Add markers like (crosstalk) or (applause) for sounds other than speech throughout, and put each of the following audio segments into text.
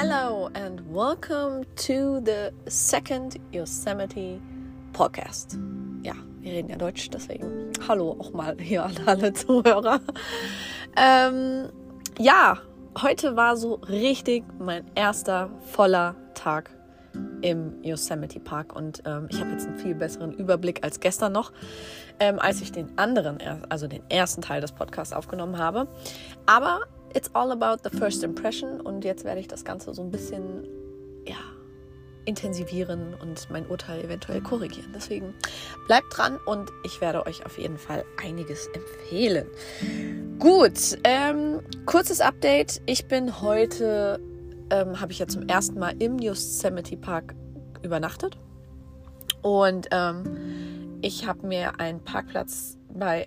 Hello and welcome to the second Yosemite Podcast. Ja, wir reden ja Deutsch, deswegen hallo auch mal hier an alle (laughs) Zuhörer. Ähm, ja, heute war so richtig mein erster voller Tag im Yosemite Park und ähm, ich habe jetzt einen viel besseren Überblick als gestern noch, ähm, als ich den anderen, also den ersten Teil des Podcasts aufgenommen habe. Aber it's all about the first impression und jetzt werde ich das Ganze so ein bisschen, ja, intensivieren und mein Urteil eventuell korrigieren. Deswegen bleibt dran und ich werde euch auf jeden Fall einiges empfehlen. Gut, ähm, kurzes Update. Ich bin heute, ähm, habe ich ja zum ersten Mal im Yosemite Park übernachtet und ähm, ich habe mir einen Parkplatz bei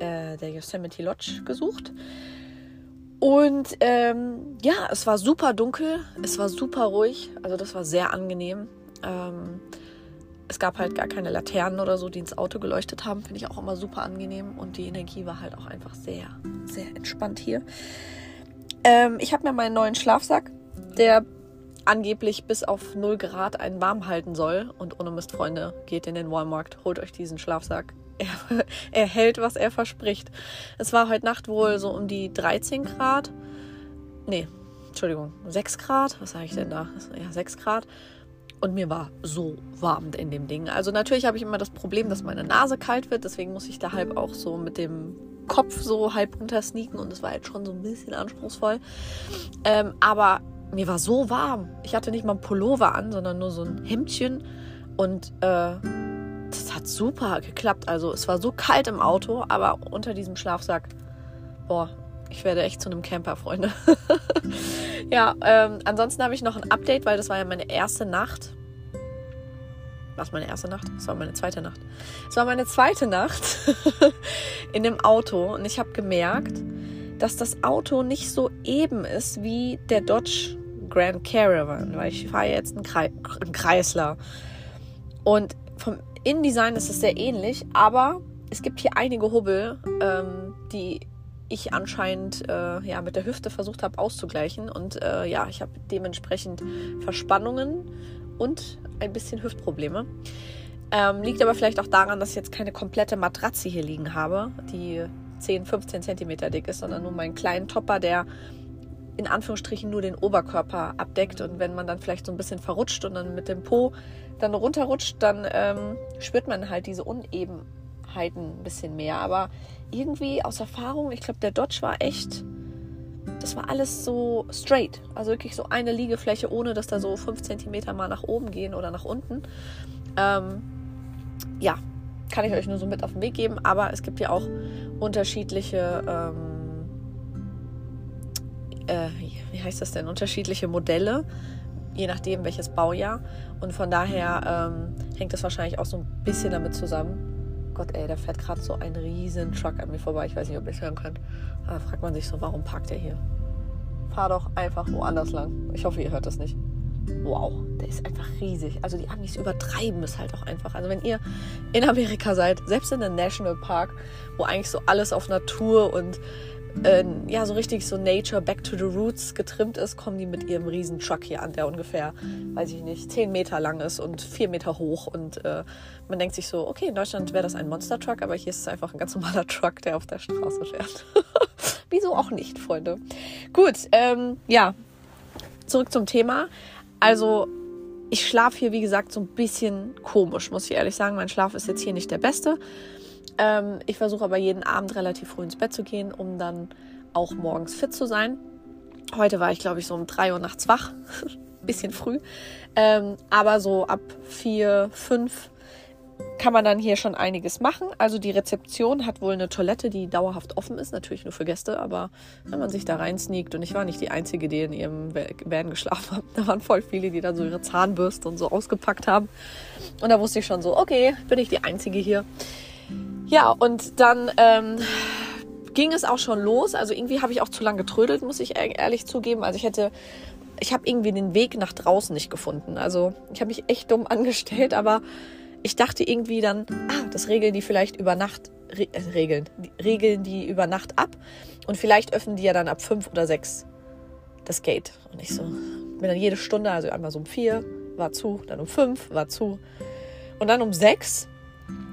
äh, der Yosemite Lodge gesucht. Und ähm, ja, es war super dunkel, es war super ruhig, also das war sehr angenehm. Ähm, es gab halt gar keine Laternen oder so, die ins Auto geleuchtet haben, finde ich auch immer super angenehm. Und die Energie war halt auch einfach sehr, sehr entspannt hier. Ähm, ich habe mir meinen neuen Schlafsack, der angeblich bis auf 0 Grad einen warm halten soll. Und ohne Mist, Freunde, geht in den Walmart, holt euch diesen Schlafsack er, (laughs) er hält, was er verspricht. Es war heute Nacht wohl so um die 13 Grad. Nee, Entschuldigung, 6 Grad. Was sage ich denn da? Ja, 6 Grad. Und mir war so warm in dem Ding. Also natürlich habe ich immer das Problem, dass meine Nase kalt wird. Deswegen muss ich da halb auch so mit dem Kopf so halb runter sneaken. Und es war jetzt schon so ein bisschen anspruchsvoll. Ähm, aber mir war so warm. Ich hatte nicht mal ein Pullover an, sondern nur so ein Hemdchen. Und äh, das hat super geklappt. Also es war so kalt im Auto, aber unter diesem Schlafsack, boah, ich werde echt zu einem Camper, Freunde. (laughs) ja, ähm, ansonsten habe ich noch ein Update, weil das war ja meine erste Nacht. Was meine erste Nacht? Das war meine zweite Nacht. Es war meine zweite Nacht (laughs) in dem Auto und ich habe gemerkt, dass das Auto nicht so eben ist wie der Dodge Grand Caravan, weil ich fahre jetzt einen, Kre einen Kreisler. Und vom InDesign ist es sehr ähnlich, aber es gibt hier einige Hubbel, ähm, die ich anscheinend äh, ja, mit der Hüfte versucht habe auszugleichen. Und äh, ja, ich habe dementsprechend Verspannungen und ein bisschen Hüftprobleme. Ähm, liegt aber vielleicht auch daran, dass ich jetzt keine komplette Matratze hier liegen habe, die 10, 15 Zentimeter dick ist, sondern nur meinen kleinen Topper, der in Anführungsstrichen nur den Oberkörper abdeckt. Und wenn man dann vielleicht so ein bisschen verrutscht und dann mit dem Po dann runterrutscht, dann ähm, spürt man halt diese Unebenheiten ein bisschen mehr. Aber irgendwie aus Erfahrung, ich glaube, der Dodge war echt, das war alles so straight. Also wirklich so eine Liegefläche, ohne dass da so fünf Zentimeter mal nach oben gehen oder nach unten. Ähm, ja, kann ich euch nur so mit auf den Weg geben. Aber es gibt ja auch unterschiedliche. Ähm, äh, wie heißt das denn, unterschiedliche Modelle, je nachdem welches Baujahr. Und von daher ähm, hängt das wahrscheinlich auch so ein bisschen damit zusammen. Gott, ey, da fährt gerade so ein riesen Truck an mir vorbei. Ich weiß nicht, ob ihr es hören könnt. Da fragt man sich so, warum parkt er hier? Fahr doch einfach woanders lang. Ich hoffe, ihr hört das nicht. Wow, der ist einfach riesig. Also die Amis übertreiben es halt auch einfach. Also wenn ihr in Amerika seid, selbst in einem Nationalpark, wo eigentlich so alles auf Natur und äh, ja, so richtig so Nature, Back to the Roots getrimmt ist, kommen die mit ihrem riesen Truck hier an, der ungefähr, weiß ich nicht, 10 Meter lang ist und 4 Meter hoch. Und äh, man denkt sich so, okay, in Deutschland wäre das ein Monster-Truck, aber hier ist es einfach ein ganz normaler Truck, der auf der Straße fährt. (laughs) Wieso auch nicht, Freunde? Gut, ähm, ja, zurück zum Thema. Also, ich schlafe hier, wie gesagt, so ein bisschen komisch, muss ich ehrlich sagen. Mein Schlaf ist jetzt hier nicht der beste. Ähm, ich versuche aber jeden Abend relativ früh ins Bett zu gehen, um dann auch morgens fit zu sein. Heute war ich, glaube ich, so um 3 Uhr nachts wach. (laughs) Bisschen früh. Ähm, aber so ab 4, 5 kann man dann hier schon einiges machen. Also die Rezeption hat wohl eine Toilette, die dauerhaft offen ist, natürlich nur für Gäste, aber wenn man sich da rein sneakt und ich war nicht die Einzige, die in ihrem Van geschlafen hat, (laughs) da waren voll viele, die dann so ihre Zahnbürste und so ausgepackt haben. Und da wusste ich schon so, okay, bin ich die Einzige hier. Ja, und dann ähm, ging es auch schon los. Also irgendwie habe ich auch zu lange getrödelt, muss ich ehrlich zugeben. Also ich hätte, ich habe irgendwie den Weg nach draußen nicht gefunden. Also ich habe mich echt dumm (laughs) angestellt, aber ich dachte irgendwie dann, ah, das regeln die vielleicht über Nacht, re äh, regeln, regeln die über Nacht ab und vielleicht öffnen die ja dann ab fünf oder sechs das Gate. Und ich so, bin dann jede Stunde, also einmal so um vier war zu, dann um fünf war zu. Und dann um sechs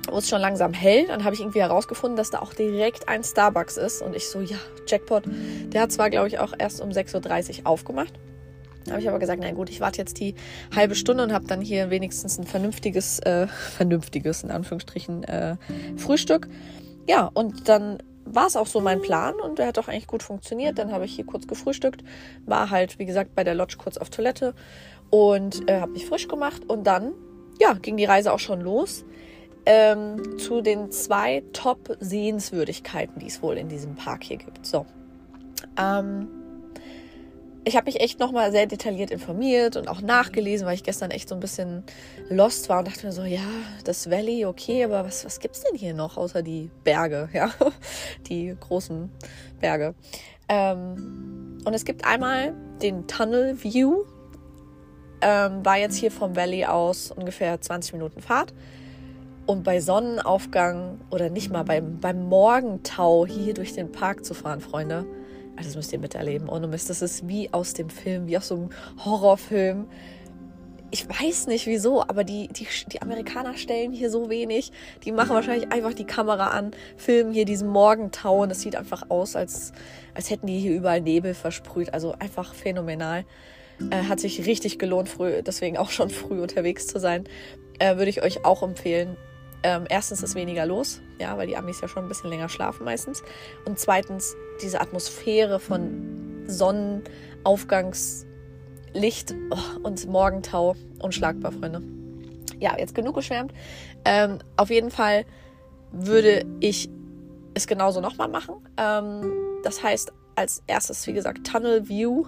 wurde es schon langsam hell. Dann habe ich irgendwie herausgefunden, dass da auch direkt ein Starbucks ist. Und ich so, ja, Jackpot. Der hat zwar, glaube ich, auch erst um 6.30 Uhr aufgemacht. Habe ich aber gesagt, na gut, ich warte jetzt die halbe Stunde und habe dann hier wenigstens ein vernünftiges, äh, (laughs) vernünftiges, in Anführungsstrichen, äh, Frühstück. Ja, und dann war es auch so mein Plan und der hat auch eigentlich gut funktioniert. Dann habe ich hier kurz gefrühstückt, war halt, wie gesagt, bei der Lodge kurz auf Toilette und äh, habe mich frisch gemacht und dann, ja, ging die Reise auch schon los ähm, zu den zwei Top-Sehenswürdigkeiten, die es wohl in diesem Park hier gibt. So. Ähm, ich habe mich echt nochmal sehr detailliert informiert und auch nachgelesen, weil ich gestern echt so ein bisschen lost war und dachte mir so, ja, das Valley, okay, aber was, was es denn hier noch außer die Berge, (laughs) ja, die großen Berge. Ähm, und es gibt einmal den Tunnel View, ähm, war jetzt hier vom Valley aus ungefähr 20 Minuten Fahrt. Und bei Sonnenaufgang oder nicht mal beim, beim Morgentau hier durch den Park zu fahren, Freunde, also das müsst ihr miterleben. Ohne Mist, das ist wie aus dem Film, wie aus so einem Horrorfilm. Ich weiß nicht wieso, aber die, die, die Amerikaner stellen hier so wenig. Die machen wahrscheinlich einfach die Kamera an, filmen hier diesen Morgentau und es sieht einfach aus, als, als hätten die hier überall Nebel versprüht. Also einfach phänomenal. Äh, hat sich richtig gelohnt, früh, deswegen auch schon früh unterwegs zu sein. Äh, Würde ich euch auch empfehlen. Ähm, erstens ist weniger los, ja, weil die Amis ja schon ein bisschen länger schlafen meistens. Und zweitens diese Atmosphäre von Sonnenaufgangslicht oh, und Morgentau unschlagbar, Freunde. Ja, jetzt genug geschwärmt. Ähm, auf jeden Fall würde ich es genauso nochmal machen. Ähm, das heißt, als erstes, wie gesagt, Tunnel View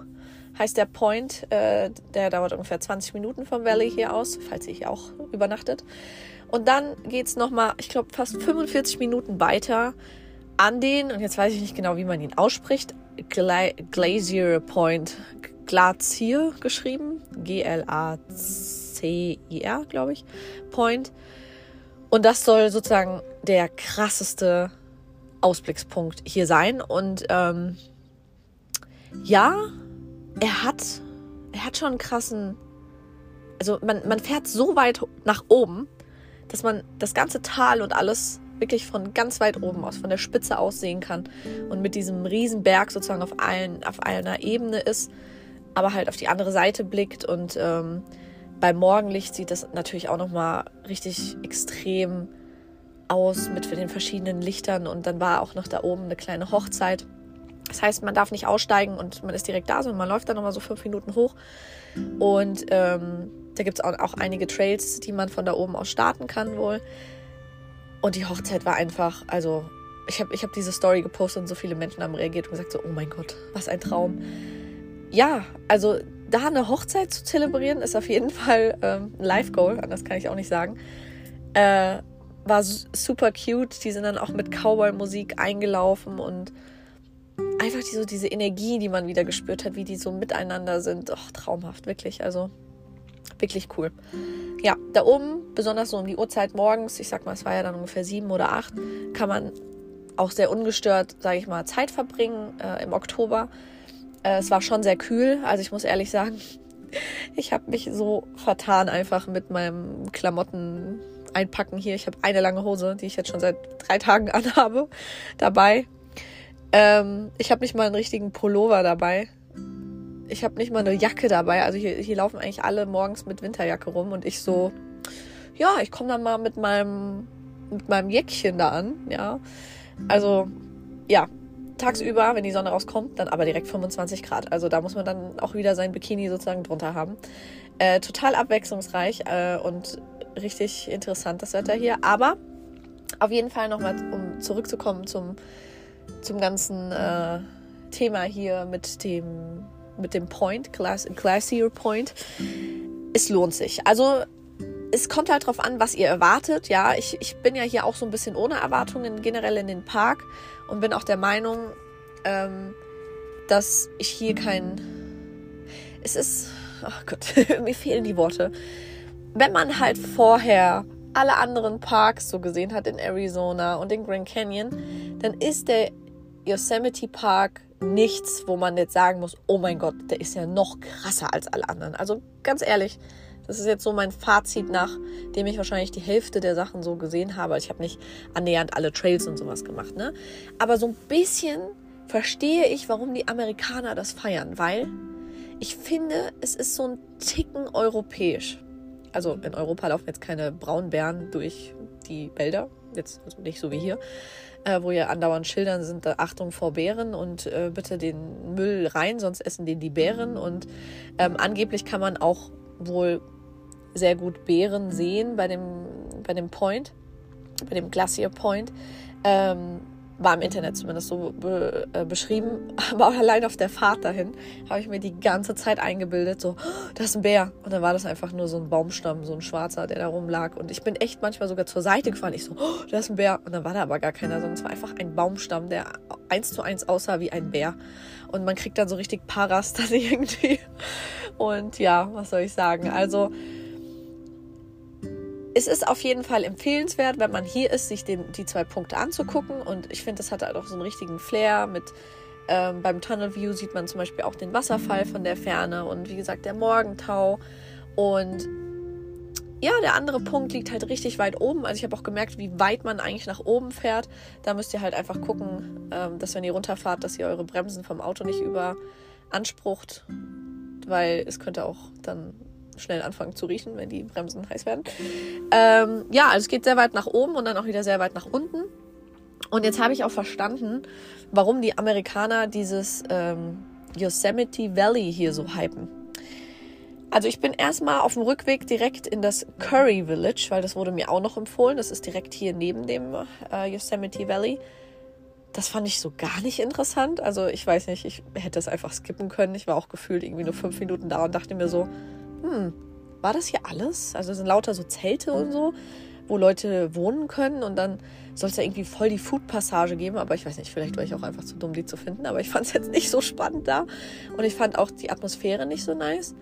heißt der Point. Äh, der dauert ungefähr 20 Minuten vom Valley hier aus, falls ihr hier auch übernachtet. Und dann geht es nochmal, ich glaube, fast 45 Minuten weiter an den, und jetzt weiß ich nicht genau, wie man ihn ausspricht, Gla Glacier Point, Glacier geschrieben, G-L-A-C-I-R, glaube ich, Point. Und das soll sozusagen der krasseste Ausblickspunkt hier sein. Und ähm, ja, er hat, er hat schon einen krassen, also man, man fährt so weit nach oben, dass man das ganze Tal und alles wirklich von ganz weit oben aus, von der Spitze aus sehen kann und mit diesem riesen Berg sozusagen auf, allen, auf einer Ebene ist, aber halt auf die andere Seite blickt und ähm, beim Morgenlicht sieht das natürlich auch nochmal richtig extrem aus mit den verschiedenen Lichtern und dann war auch noch da oben eine kleine Hochzeit. Das heißt, man darf nicht aussteigen und man ist direkt da, sondern man läuft dann nochmal so fünf Minuten hoch und ähm, da gibt es auch, auch einige Trails, die man von da oben aus starten kann wohl. Und die Hochzeit war einfach, also ich habe ich hab diese Story gepostet und so viele Menschen haben reagiert und gesagt so, oh mein Gott, was ein Traum. Ja, also da eine Hochzeit zu zelebrieren, ist auf jeden Fall ähm, ein Live-Goal, anders kann ich auch nicht sagen. Äh, war super cute. Die sind dann auch mit Cowboy-Musik eingelaufen und einfach die, so diese Energie, die man wieder gespürt hat, wie die so miteinander sind. Och, traumhaft, wirklich. Also wirklich cool. Ja, da oben, besonders so um die Uhrzeit morgens, ich sag mal, es war ja dann ungefähr sieben oder acht, kann man auch sehr ungestört, sage ich mal, Zeit verbringen äh, im Oktober. Äh, es war schon sehr kühl, also ich muss ehrlich sagen, (laughs) ich habe mich so vertan einfach mit meinem Klamotten einpacken hier. Ich habe eine lange Hose, die ich jetzt schon seit drei Tagen (laughs) anhabe, dabei. Ähm, ich habe nicht mal einen richtigen Pullover dabei ich habe nicht mal eine Jacke dabei. Also hier, hier laufen eigentlich alle morgens mit Winterjacke rum und ich so, ja, ich komme dann mal mit meinem, mit meinem Jäckchen da an, ja. Also, ja, tagsüber, wenn die Sonne rauskommt, dann aber direkt 25 Grad. Also da muss man dann auch wieder sein Bikini sozusagen drunter haben. Äh, total abwechslungsreich äh, und richtig interessant das Wetter hier. Aber auf jeden Fall nochmal, um zurückzukommen zum, zum ganzen äh, Thema hier mit dem mit dem Point, Glass, Glacier Point. Es lohnt sich. Also es kommt halt drauf an, was ihr erwartet. Ja, ich, ich bin ja hier auch so ein bisschen ohne Erwartungen generell in den Park und bin auch der Meinung, ähm, dass ich hier kein. Es ist. Ach Gott, (laughs) mir fehlen die Worte. Wenn man halt vorher alle anderen Parks so gesehen hat in Arizona und in Grand Canyon, dann ist der Yosemite Park nichts, wo man jetzt sagen muss, oh mein Gott, der ist ja noch krasser als alle anderen. Also ganz ehrlich, das ist jetzt so mein Fazit, nachdem ich wahrscheinlich die Hälfte der Sachen so gesehen habe. Ich habe nicht annähernd alle Trails und sowas gemacht, ne? Aber so ein bisschen verstehe ich, warum die Amerikaner das feiern, weil ich finde, es ist so ein Ticken europäisch. Also in Europa laufen jetzt keine Braunbären durch die Wälder, jetzt also nicht so wie hier, äh, wo ja andauernd Schildern sind, äh, Achtung vor Bären und äh, bitte den Müll rein, sonst essen den die Bären. Und ähm, angeblich kann man auch wohl sehr gut Bären sehen bei dem, bei dem Point, bei dem Glacier Point. Ähm, war im Internet zumindest so be, äh, beschrieben. (laughs) Aber auch allein auf der Fahrt dahin habe ich mir die ganze Zeit eingebildet, so, oh, da ist ein Bär. Und dann war das einfach nur so ein Baumstamm, so ein schwarzer, der da rumlag. Und ich bin echt manchmal sogar zur Seite gefahren. Ich so, oh, da ist ein Bär. Und dann war da aber gar keiner, sondern es war einfach ein Baumstamm, der eins zu eins aussah wie ein Bär. Und man kriegt dann so richtig Paras (laughs) dann irgendwie. Und ja, was soll ich sagen? Also, es ist auf jeden Fall empfehlenswert, wenn man hier ist, sich den, die zwei Punkte anzugucken. Und ich finde, das hat halt auch so einen richtigen Flair. Mit ähm, beim Tunnel View sieht man zum Beispiel auch den Wasserfall von der Ferne und wie gesagt der Morgentau. Und ja, der andere Punkt liegt halt richtig weit oben. Also ich habe auch gemerkt, wie weit man eigentlich nach oben fährt. Da müsst ihr halt einfach gucken, ähm, dass wenn ihr runterfahrt, dass ihr eure Bremsen vom Auto nicht überansprucht, weil es könnte auch dann schnell anfangen zu riechen, wenn die Bremsen heiß werden. Ähm, ja, also es geht sehr weit nach oben und dann auch wieder sehr weit nach unten. Und jetzt habe ich auch verstanden, warum die Amerikaner dieses ähm, Yosemite Valley hier so hypen. Also ich bin erstmal auf dem Rückweg direkt in das Curry Village, weil das wurde mir auch noch empfohlen. Das ist direkt hier neben dem äh, Yosemite Valley. Das fand ich so gar nicht interessant. Also ich weiß nicht, ich hätte es einfach skippen können. Ich war auch gefühlt irgendwie nur fünf Minuten da und dachte mir so, hm, war das hier alles? Also es sind lauter so Zelte und so, wo Leute wohnen können und dann soll es da irgendwie voll die Food-Passage geben, aber ich weiß nicht, vielleicht war ich auch einfach zu dumm, die zu finden, aber ich fand es jetzt (laughs) nicht so spannend da und ich fand auch die Atmosphäre nicht so nice.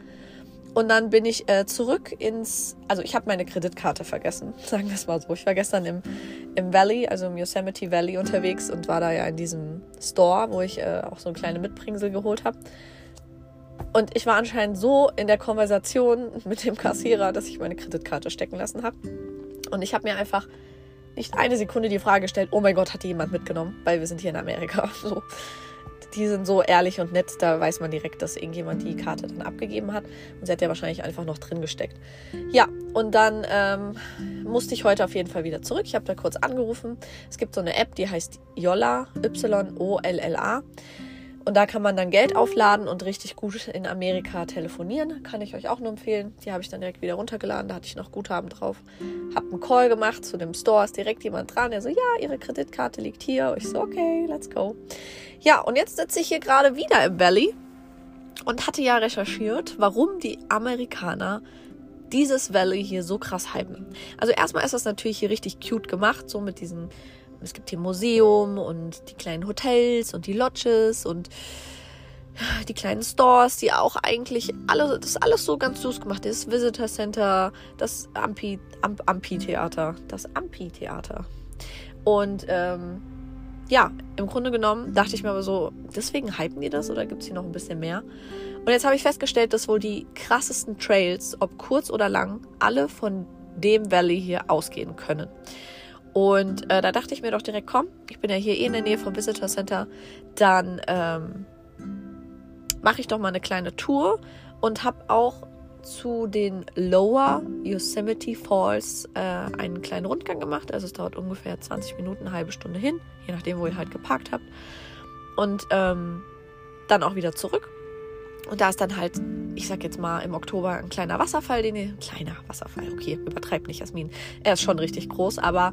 Und dann bin ich äh, zurück ins, also ich habe meine Kreditkarte vergessen, (laughs) sagen wir es mal so. Ich war gestern im, im Valley, also im Yosemite Valley unterwegs und war da ja in diesem Store, wo ich äh, auch so eine kleine Mitbringsel geholt habe. Und ich war anscheinend so in der Konversation mit dem Kassierer, dass ich meine Kreditkarte stecken lassen habe. Und ich habe mir einfach nicht eine Sekunde die Frage gestellt, oh mein Gott, hat die jemand mitgenommen? Weil wir sind hier in Amerika. (laughs) So. Die sind so ehrlich und nett, da weiß man direkt, dass irgendjemand die Karte dann abgegeben hat. Und sie hat ja wahrscheinlich einfach noch drin gesteckt. Ja, und dann ähm, musste ich heute auf jeden Fall wieder zurück. Ich habe da kurz angerufen. Es gibt so eine App, die heißt Yolla, Y-O-L-L-A. Und da kann man dann Geld aufladen und richtig gut in Amerika telefonieren. Kann ich euch auch nur empfehlen. Die habe ich dann direkt wieder runtergeladen. Da hatte ich noch Guthaben drauf. Habe einen Call gemacht zu dem Store. Ist direkt jemand dran. Der so, ja, Ihre Kreditkarte liegt hier. Und ich so, okay, let's go. Ja, und jetzt sitze ich hier gerade wieder im Valley und hatte ja recherchiert, warum die Amerikaner dieses Valley hier so krass hypen. Also erstmal ist das natürlich hier richtig cute gemacht, so mit diesen es gibt hier Museum und die kleinen Hotels und die Lodges und die kleinen Stores, die auch eigentlich alle, das ist alles so ganz süß gemacht. Das Visitor Center, das Ampi, Amp, Amphitheater, das Amphitheater. Und ähm, ja, im Grunde genommen dachte ich mir aber so, deswegen hypen die das oder gibt es hier noch ein bisschen mehr? Und jetzt habe ich festgestellt, dass wohl die krassesten Trails, ob kurz oder lang, alle von dem Valley hier ausgehen können. Und äh, da dachte ich mir doch direkt, komm, ich bin ja hier eh in der Nähe vom Visitor Center, dann ähm, mache ich doch mal eine kleine Tour und habe auch zu den Lower Yosemite Falls äh, einen kleinen Rundgang gemacht. Also es dauert ungefähr 20 Minuten, eine halbe Stunde hin, je nachdem, wo ihr halt geparkt habt. Und ähm, dann auch wieder zurück. Und da ist dann halt, ich sag jetzt mal, im Oktober ein kleiner Wasserfall, den ihr, kleiner Wasserfall, okay, übertreibt nicht, Jasmin. Er ist schon richtig groß, aber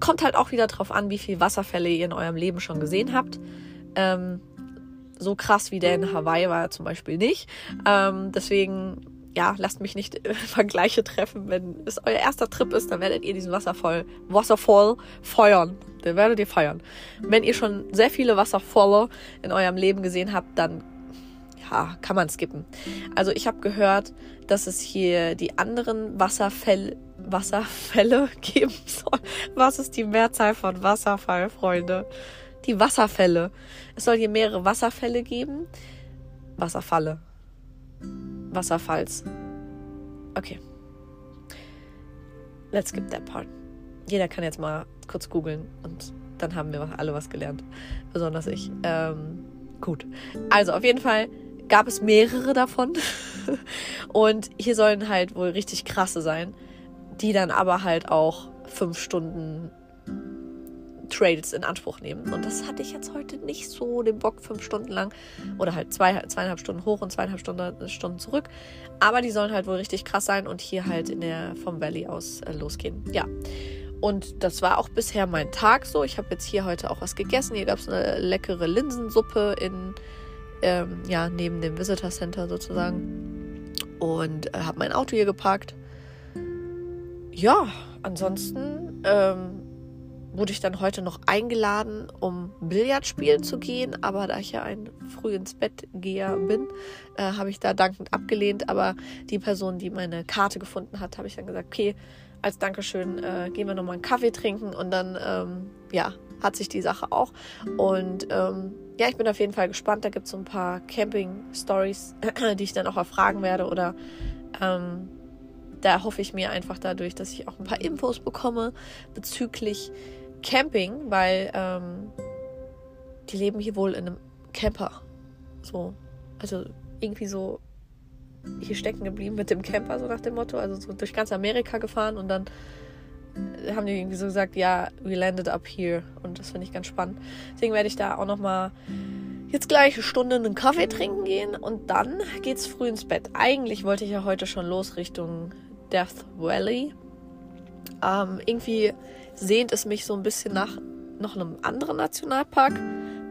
kommt halt auch wieder drauf an, wie viele Wasserfälle ihr in eurem Leben schon gesehen habt. Ähm, so krass wie der in Hawaii war er zum Beispiel nicht. Ähm, deswegen, ja, lasst mich nicht (laughs) Vergleiche treffen. Wenn es euer erster Trip ist, dann werdet ihr diesen Wasserfall, Wasserfall feuern. Den werdet ihr feiern. Wenn ihr schon sehr viele Wasserfälle in eurem Leben gesehen habt, dann ja, kann man skippen. Also ich habe gehört, dass es hier die anderen Wasserfälle, Wasserfälle (laughs) geben soll. Was ist die Mehrzahl von Wasserfall, Freunde? die Wasserfälle. Es soll hier mehrere Wasserfälle geben. Wasserfalle. Wasserfalls. Okay. Let's skip that part. Jeder kann jetzt mal kurz googeln und dann haben wir alle was gelernt. Besonders ich. Ähm, gut. Also auf jeden Fall gab es mehrere davon. (laughs) und hier sollen halt wohl richtig krasse sein, die dann aber halt auch fünf Stunden Trails in Anspruch nehmen. Und das hatte ich jetzt heute nicht so den Bock, fünf Stunden lang oder halt zwei, zweieinhalb Stunden hoch und zweieinhalb Stunden, Stunden zurück. Aber die sollen halt wohl richtig krass sein und hier halt in der vom Valley aus äh, losgehen. Ja. Und das war auch bisher mein Tag so. Ich habe jetzt hier heute auch was gegessen. Hier gab es eine leckere Linsensuppe in, ähm, ja, neben dem Visitor Center sozusagen. Und äh, habe mein Auto hier geparkt. Ja, ansonsten ähm, wurde ich dann heute noch eingeladen, um Billard spielen zu gehen. Aber da ich ja ein früh ins Bett geher bin, äh, habe ich da dankend abgelehnt. Aber die Person, die meine Karte gefunden hat, habe ich dann gesagt, okay, als Dankeschön äh, gehen wir nochmal einen Kaffee trinken und dann, ähm, ja, hat sich die Sache auch. Und ähm, ja, ich bin auf jeden Fall gespannt. Da gibt es so ein paar Camping-Stories, (clears throat) die ich dann auch erfragen werde. Oder ähm, da hoffe ich mir einfach dadurch, dass ich auch ein paar Infos bekomme bezüglich Camping, weil ähm, die leben hier wohl in einem Camper. So, also irgendwie so hier stecken geblieben mit dem Camper, so nach dem Motto. Also so durch ganz Amerika gefahren und dann haben die irgendwie so gesagt, ja, we landed up here. Und das finde ich ganz spannend. Deswegen werde ich da auch nochmal jetzt gleich eine Stunde einen Kaffee trinken gehen und dann geht's früh ins Bett. Eigentlich wollte ich ja heute schon los Richtung Death Valley. Ähm, irgendwie sehnt es mich so ein bisschen nach noch einem anderen Nationalpark.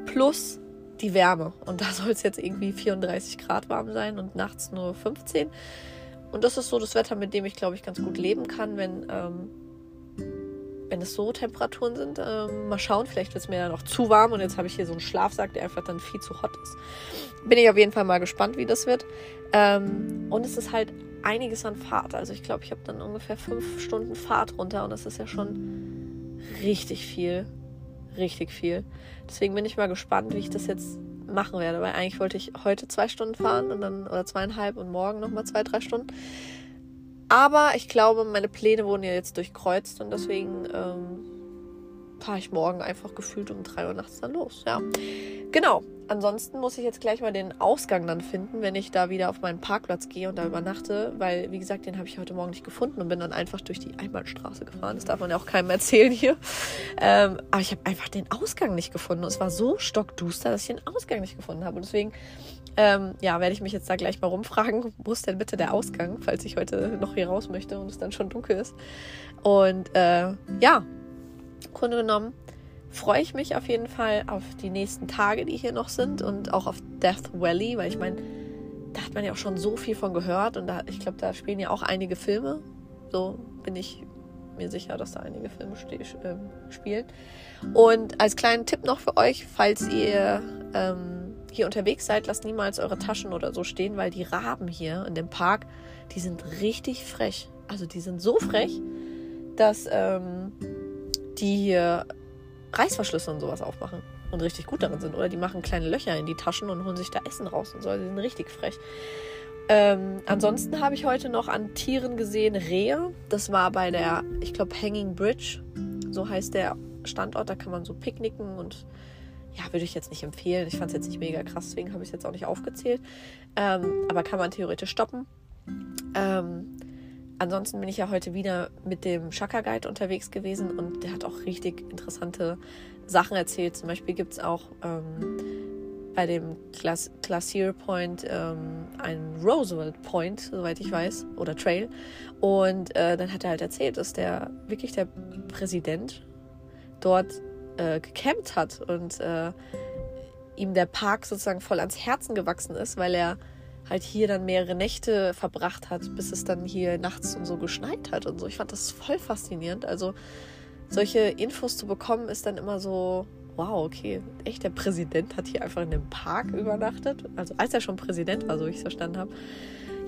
Plus die Wärme. Und da soll es jetzt irgendwie 34 Grad warm sein und nachts nur 15. Und das ist so das Wetter, mit dem ich, glaube ich, ganz gut leben kann, wenn, ähm, wenn es so Temperaturen sind. Ähm, mal schauen, vielleicht wird es mir ja noch zu warm und jetzt habe ich hier so einen Schlafsack, der einfach dann viel zu hot ist. Bin ich auf jeden Fall mal gespannt, wie das wird. Ähm, und es ist halt einiges an Fahrt. Also ich glaube, ich habe dann ungefähr fünf Stunden Fahrt runter und das ist ja schon richtig viel richtig viel. Deswegen bin ich mal gespannt, wie ich das jetzt machen werde, weil eigentlich wollte ich heute zwei Stunden fahren und dann oder zweieinhalb und morgen nochmal zwei, drei Stunden. Aber ich glaube, meine Pläne wurden ja jetzt durchkreuzt und deswegen ähm, fahre ich morgen einfach gefühlt um drei Uhr nachts dann los. Ja, genau. Ansonsten muss ich jetzt gleich mal den Ausgang dann finden, wenn ich da wieder auf meinen Parkplatz gehe und da übernachte, weil, wie gesagt, den habe ich heute Morgen nicht gefunden und bin dann einfach durch die Einbahnstraße gefahren. Das darf man ja auch keinem erzählen hier. Ähm, aber ich habe einfach den Ausgang nicht gefunden. Und es war so stockduster, dass ich den Ausgang nicht gefunden habe. Und deswegen, ähm, ja, werde ich mich jetzt da gleich mal rumfragen, (laughs) wo ist denn bitte der Ausgang, falls ich heute noch hier raus möchte und es dann schon dunkel ist. Und äh, ja, Grunde genommen freue ich mich auf jeden Fall auf die nächsten Tage, die hier noch sind und auch auf Death Valley, weil ich meine, da hat man ja auch schon so viel von gehört und da, ich glaube, da spielen ja auch einige Filme. So bin ich mir sicher, dass da einige Filme äh, spielen. Und als kleinen Tipp noch für euch, falls ihr ähm, hier unterwegs seid, lasst niemals eure Taschen oder so stehen, weil die Raben hier in dem Park, die sind richtig frech. Also die sind so frech, dass ähm, die hier Reißverschlüsse und sowas aufmachen und richtig gut darin sind. Oder die machen kleine Löcher in die Taschen und holen sich da Essen raus und so. Die sind richtig frech. Ähm, ansonsten habe ich heute noch an Tieren gesehen Rehe. Das war bei der, ich glaube, Hanging Bridge. So heißt der Standort. Da kann man so picknicken und ja, würde ich jetzt nicht empfehlen. Ich fand es jetzt nicht mega krass, deswegen habe ich es jetzt auch nicht aufgezählt. Ähm, aber kann man theoretisch stoppen. Ähm, ansonsten bin ich ja heute wieder mit dem Shaka Guide unterwegs gewesen und der hat auch richtig interessante Sachen erzählt. Zum Beispiel gibt es auch ähm, bei dem Glac Glacier Point ähm, einen Roosevelt Point, soweit ich weiß, oder Trail. Und äh, dann hat er halt erzählt, dass der wirklich der Präsident dort äh, gecampt hat und äh, ihm der Park sozusagen voll ans Herzen gewachsen ist, weil er halt hier dann mehrere Nächte verbracht hat, bis es dann hier nachts und so geschneit hat und so. Ich fand das voll faszinierend. Also solche Infos zu bekommen ist dann immer so, wow, okay, echt, der Präsident hat hier einfach in dem Park übernachtet. Also als er schon Präsident war, so ich es verstanden habe.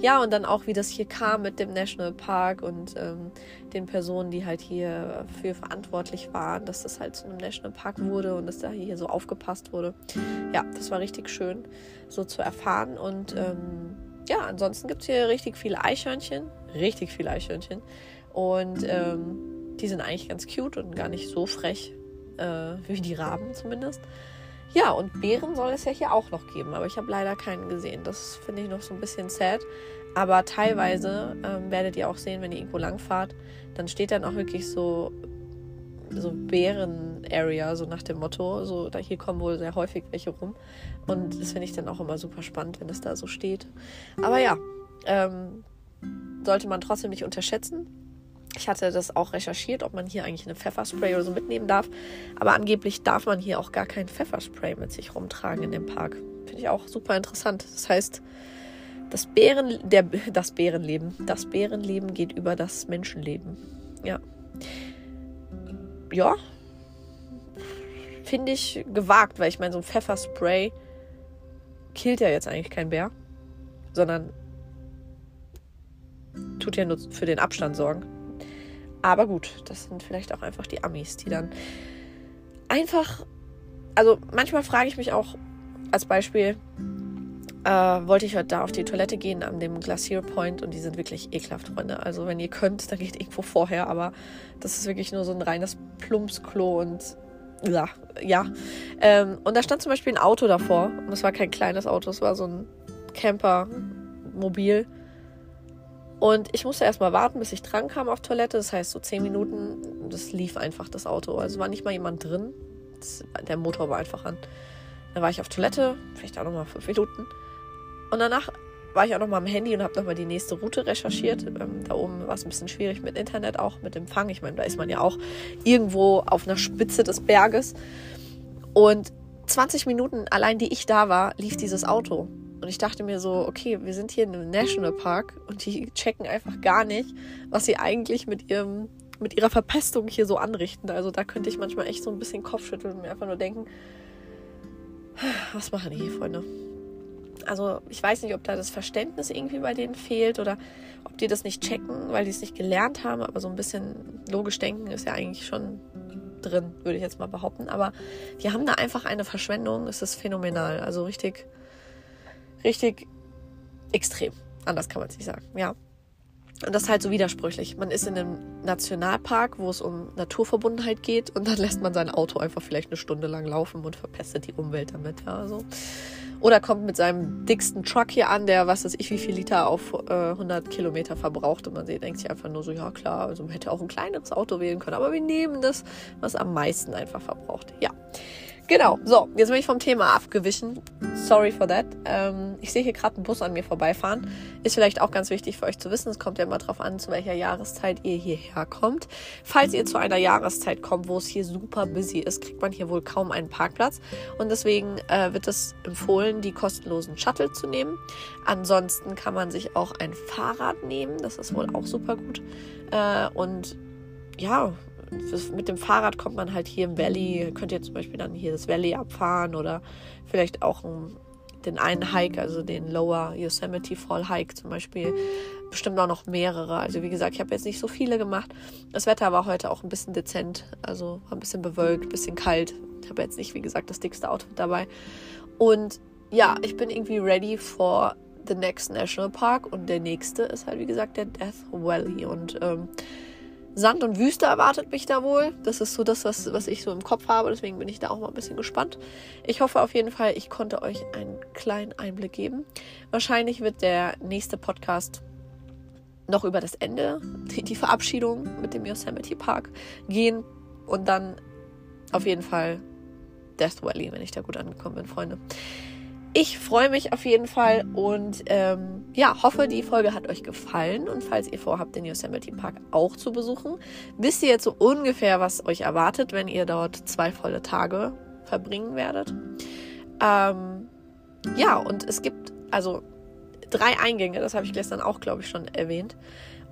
Ja, und dann auch, wie das hier kam mit dem Nationalpark und ähm, den Personen, die halt hier für verantwortlich waren, dass das halt zu einem Nationalpark wurde und dass da hier so aufgepasst wurde. Ja, das war richtig schön, so zu erfahren. Und ähm, ja, ansonsten gibt es hier richtig viele Eichhörnchen. Richtig viele Eichhörnchen. Und ähm, die sind eigentlich ganz cute und gar nicht so frech äh, wie die Raben zumindest. Ja, und Bären soll es ja hier auch noch geben, aber ich habe leider keinen gesehen. Das finde ich noch so ein bisschen sad. Aber teilweise ähm, werdet ihr auch sehen, wenn ihr irgendwo langfahrt, dann steht dann auch wirklich so, so Bären-Area, so nach dem Motto. So, da hier kommen wohl sehr häufig welche rum. Und das finde ich dann auch immer super spannend, wenn das da so steht. Aber ja, ähm, sollte man trotzdem nicht unterschätzen. Ich hatte das auch recherchiert, ob man hier eigentlich eine Pfefferspray oder so mitnehmen darf. Aber angeblich darf man hier auch gar kein Pfefferspray mit sich rumtragen in dem Park. Finde ich auch super interessant. Das heißt, das, Bären, der, das Bärenleben. Das Bärenleben geht über das Menschenleben. Ja. Ja. Finde ich gewagt, weil ich meine, so ein Pfefferspray killt ja jetzt eigentlich kein Bär, sondern tut ja nur für den Abstand sorgen. Aber gut, das sind vielleicht auch einfach die Amis, die dann einfach. Also manchmal frage ich mich auch als Beispiel, äh, wollte ich heute da auf die Toilette gehen an dem Glacier Point und die sind wirklich ekelhaft, Freunde. Also wenn ihr könnt, dann geht irgendwo vorher, aber das ist wirklich nur so ein reines Plumpsklo und ja. ja. Ähm, und da stand zum Beispiel ein Auto davor und es war kein kleines Auto, es war so ein Camper-Mobil. Und ich musste erstmal warten, bis ich dran kam auf Toilette. Das heißt, so zehn Minuten, das lief einfach das Auto. Also war nicht mal jemand drin. Das, der Motor war einfach an. Dann war ich auf Toilette, vielleicht auch nochmal fünf Minuten. Und danach war ich auch nochmal am Handy und habe nochmal die nächste Route recherchiert. Ähm, da oben war es ein bisschen schwierig mit Internet, auch mit Empfang. Ich meine, da ist man ja auch irgendwo auf einer Spitze des Berges. Und 20 Minuten allein, die ich da war, lief dieses Auto. Und ich dachte mir so, okay, wir sind hier in einem Nationalpark und die checken einfach gar nicht, was sie eigentlich mit ihrem mit ihrer Verpestung hier so anrichten. Also da könnte ich manchmal echt so ein bisschen Kopfschütteln und mir einfach nur denken, was machen die hier, Freunde? Also ich weiß nicht, ob da das Verständnis irgendwie bei denen fehlt oder ob die das nicht checken, weil die es nicht gelernt haben, aber so ein bisschen logisch denken ist ja eigentlich schon drin, würde ich jetzt mal behaupten. Aber die haben da einfach eine Verschwendung, es ist phänomenal. Also richtig, richtig extrem. Anders kann man es nicht sagen, ja. Und das ist halt so widersprüchlich. Man ist in einem Nationalpark, wo es um Naturverbundenheit geht und dann lässt man sein Auto einfach vielleicht eine Stunde lang laufen und verpestet die Umwelt damit. Ja, so. Oder kommt mit seinem dicksten Truck hier an, der was weiß ich wie viel Liter auf äh, 100 Kilometer verbraucht und man denkt sich einfach nur so, ja klar, also man hätte auch ein kleineres Auto wählen können, aber wir nehmen das, was am meisten einfach verbraucht. Ja. Genau, so, jetzt bin ich vom Thema abgewichen. Sorry for that. Ähm, ich sehe hier gerade einen Bus an mir vorbeifahren. Ist vielleicht auch ganz wichtig für euch zu wissen. Es kommt ja immer darauf an, zu welcher Jahreszeit ihr hierher kommt. Falls ihr zu einer Jahreszeit kommt, wo es hier super busy ist, kriegt man hier wohl kaum einen Parkplatz. Und deswegen äh, wird es empfohlen, die kostenlosen Shuttle zu nehmen. Ansonsten kann man sich auch ein Fahrrad nehmen. Das ist wohl auch super gut. Äh, und ja, mit dem Fahrrad kommt man halt hier im Valley, könnt ihr zum Beispiel dann hier das Valley abfahren oder vielleicht auch den einen Hike, also den Lower Yosemite Fall Hike zum Beispiel. Bestimmt auch noch mehrere. Also wie gesagt, ich habe jetzt nicht so viele gemacht. Das Wetter war heute auch ein bisschen dezent, also war ein bisschen bewölkt, ein bisschen kalt. Ich habe jetzt nicht, wie gesagt, das dickste Outfit dabei. Und ja, ich bin irgendwie ready for the next National Park und der nächste ist halt, wie gesagt, der Death Valley. Und ähm, Sand und Wüste erwartet mich da wohl. Das ist so das, was, was ich so im Kopf habe. Deswegen bin ich da auch mal ein bisschen gespannt. Ich hoffe auf jeden Fall, ich konnte euch einen kleinen Einblick geben. Wahrscheinlich wird der nächste Podcast noch über das Ende, die, die Verabschiedung mit dem Yosemite Park gehen. Und dann auf jeden Fall Death Valley, wenn ich da gut angekommen bin, Freunde. Ich freue mich auf jeden Fall und ähm, ja, hoffe, die Folge hat euch gefallen. Und falls ihr vorhabt, den Yosemite Park auch zu besuchen, wisst ihr jetzt so ungefähr, was euch erwartet, wenn ihr dort zwei volle Tage verbringen werdet. Ähm, ja, und es gibt also drei Eingänge, das habe ich gestern auch, glaube ich, schon erwähnt.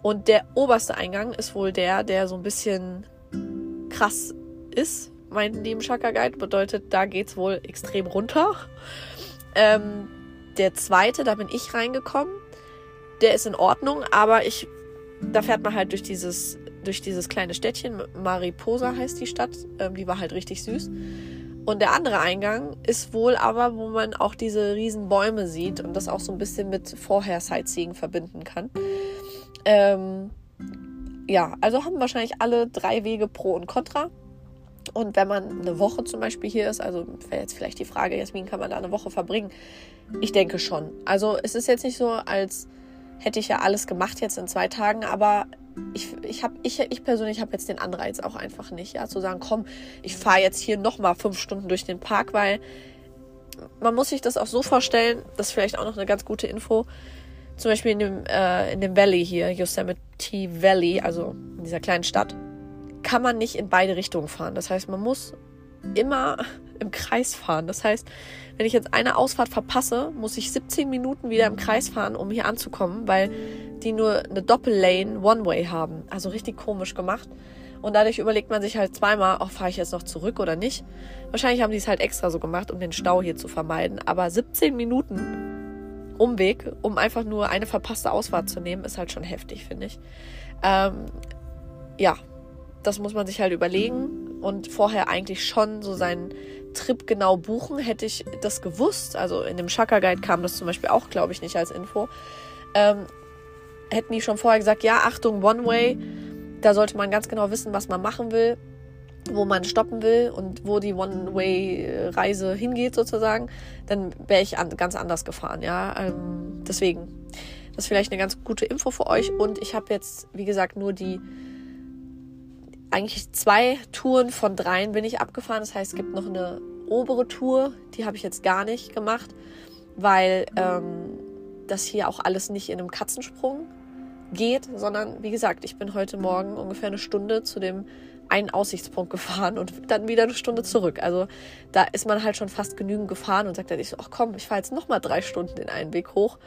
Und der oberste Eingang ist wohl der, der so ein bisschen krass ist. Mein lieben Chakra Guide bedeutet, da geht es wohl extrem runter. Ähm, der zweite, da bin ich reingekommen. der ist in Ordnung, aber ich, da fährt man halt durch dieses, durch dieses kleine Städtchen. Mariposa heißt die Stadt. Ähm, die war halt richtig süß. Und der andere Eingang ist wohl aber, wo man auch diese riesen Bäume sieht und das auch so ein bisschen mit vorher Sightseeing verbinden kann. Ähm, ja, also haben wahrscheinlich alle drei Wege Pro und Contra. Und wenn man eine Woche zum Beispiel hier ist, also wäre jetzt vielleicht die Frage, Jasmin, kann man da eine Woche verbringen? Ich denke schon. Also es ist jetzt nicht so, als hätte ich ja alles gemacht jetzt in zwei Tagen, aber ich, ich, hab, ich, ich persönlich habe jetzt den Anreiz auch einfach nicht, ja, zu sagen, komm, ich fahre jetzt hier nochmal fünf Stunden durch den Park, weil man muss sich das auch so vorstellen, das ist vielleicht auch noch eine ganz gute Info, zum Beispiel in dem, äh, in dem Valley hier, Yosemite Valley, also in dieser kleinen Stadt, kann man nicht in beide Richtungen fahren. Das heißt, man muss immer (laughs) im Kreis fahren. Das heißt, wenn ich jetzt eine Ausfahrt verpasse, muss ich 17 Minuten wieder im Kreis fahren, um hier anzukommen, weil die nur eine Doppellane One-Way haben. Also richtig komisch gemacht. Und dadurch überlegt man sich halt zweimal, oh, fahre ich jetzt noch zurück oder nicht. Wahrscheinlich haben die es halt extra so gemacht, um den Stau hier zu vermeiden. Aber 17 Minuten Umweg, um einfach nur eine verpasste Ausfahrt zu nehmen, ist halt schon heftig, finde ich. Ähm, ja, das muss man sich halt überlegen. Und vorher eigentlich schon so seinen Trip genau buchen. Hätte ich das gewusst, also in dem Chaka Guide kam das zum Beispiel auch, glaube ich, nicht als Info, ähm, hätten die schon vorher gesagt, ja, Achtung, One Way, da sollte man ganz genau wissen, was man machen will, wo man stoppen will und wo die One-Way-Reise hingeht sozusagen, dann wäre ich an, ganz anders gefahren, ja. Ähm, deswegen, das ist vielleicht eine ganz gute Info für euch. Und ich habe jetzt, wie gesagt, nur die eigentlich zwei Touren von dreien bin ich abgefahren. Das heißt, es gibt noch eine obere Tour, die habe ich jetzt gar nicht gemacht, weil ähm, das hier auch alles nicht in einem Katzensprung geht, sondern wie gesagt, ich bin heute Morgen ungefähr eine Stunde zu dem einen Aussichtspunkt gefahren und dann wieder eine Stunde zurück. Also da ist man halt schon fast genügend gefahren und sagt dann ich so, ach komm, ich fahre jetzt nochmal drei Stunden den einen Weg hoch.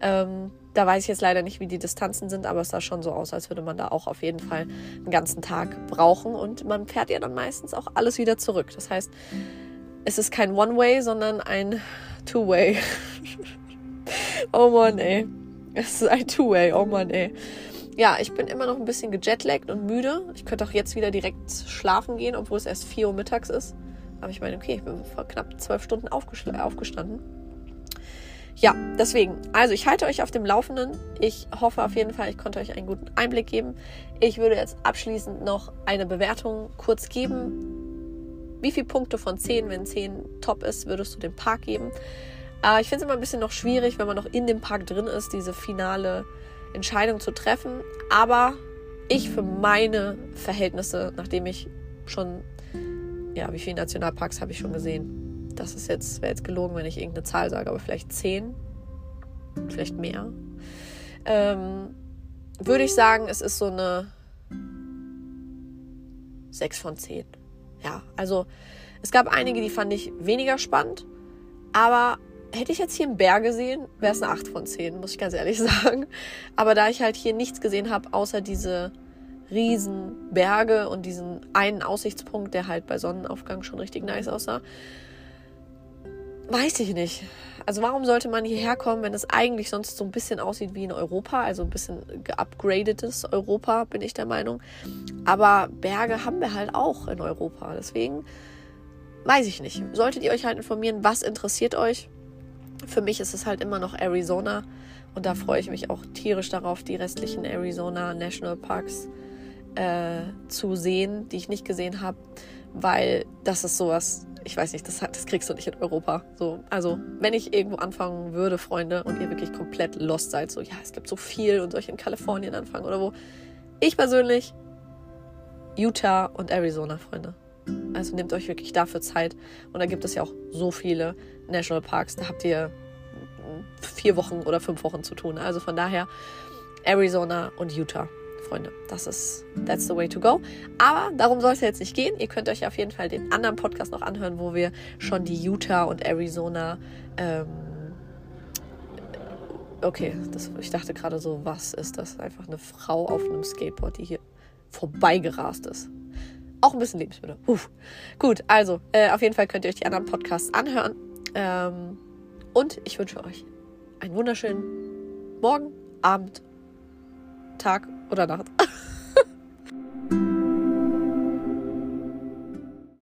Ähm, da weiß ich jetzt leider nicht, wie die Distanzen sind, aber es sah schon so aus, als würde man da auch auf jeden Fall einen ganzen Tag brauchen. Und man fährt ja dann meistens auch alles wieder zurück. Das heißt, es ist kein One-Way, sondern ein Two-Way. (laughs) oh Mann, ey. Es ist ein Two-Way, oh Mann, ey. Ja, ich bin immer noch ein bisschen gejetlaggt und müde. Ich könnte auch jetzt wieder direkt schlafen gehen, obwohl es erst 4 Uhr mittags ist. Aber ich meine, okay, ich bin vor knapp zwölf Stunden aufgestanden. Ja, deswegen. Also ich halte euch auf dem Laufenden. Ich hoffe auf jeden Fall, ich konnte euch einen guten Einblick geben. Ich würde jetzt abschließend noch eine Bewertung kurz geben. Wie viele Punkte von 10, wenn 10 top ist, würdest du dem Park geben? Äh, ich finde es immer ein bisschen noch schwierig, wenn man noch in dem Park drin ist, diese finale Entscheidung zu treffen. Aber ich für meine Verhältnisse, nachdem ich schon, ja, wie viele Nationalparks habe ich schon gesehen? das ist jetzt, wäre jetzt gelogen, wenn ich irgendeine Zahl sage, aber vielleicht zehn, vielleicht mehr, ähm, würde ich sagen, es ist so eine 6 von 10. Ja, also es gab einige, die fand ich weniger spannend, aber hätte ich jetzt hier einen Berg gesehen, wäre es eine 8 von 10, muss ich ganz ehrlich (laughs) sagen. Aber da ich halt hier nichts gesehen habe, außer diese riesen Berge und diesen einen Aussichtspunkt, der halt bei Sonnenaufgang schon richtig nice aussah, Weiß ich nicht. Also warum sollte man hierher kommen, wenn es eigentlich sonst so ein bisschen aussieht wie in Europa, also ein bisschen geupgradetes Europa, bin ich der Meinung. Aber Berge haben wir halt auch in Europa. Deswegen weiß ich nicht. Solltet ihr euch halt informieren, was interessiert euch? Für mich ist es halt immer noch Arizona und da freue ich mich auch tierisch darauf, die restlichen Arizona National Parks äh, zu sehen, die ich nicht gesehen habe, weil das ist sowas, ich weiß nicht, das, das kriegst du nicht in Europa. So, also, wenn ich irgendwo anfangen würde, Freunde, und ihr wirklich komplett lost seid, so, ja, es gibt so viel und soll in Kalifornien anfangen oder wo? Ich persönlich, Utah und Arizona, Freunde. Also nehmt euch wirklich dafür Zeit. Und da gibt es ja auch so viele Nationalparks. Da habt ihr vier Wochen oder fünf Wochen zu tun. Also von daher Arizona und Utah. Freunde. Das ist, that's the way to go. Aber darum soll es jetzt nicht gehen. Ihr könnt euch auf jeden Fall den anderen Podcast noch anhören, wo wir schon die Utah und Arizona, ähm, okay, das, ich dachte gerade so, was ist das? Einfach eine Frau auf einem Skateboard, die hier vorbeigerast ist. Auch ein bisschen Lebensmittel. Uff. Gut, also äh, auf jeden Fall könnt ihr euch die anderen Podcasts anhören. Ähm, und ich wünsche euch einen wunderschönen Morgen, Abend, Tag oder Nacht. (laughs)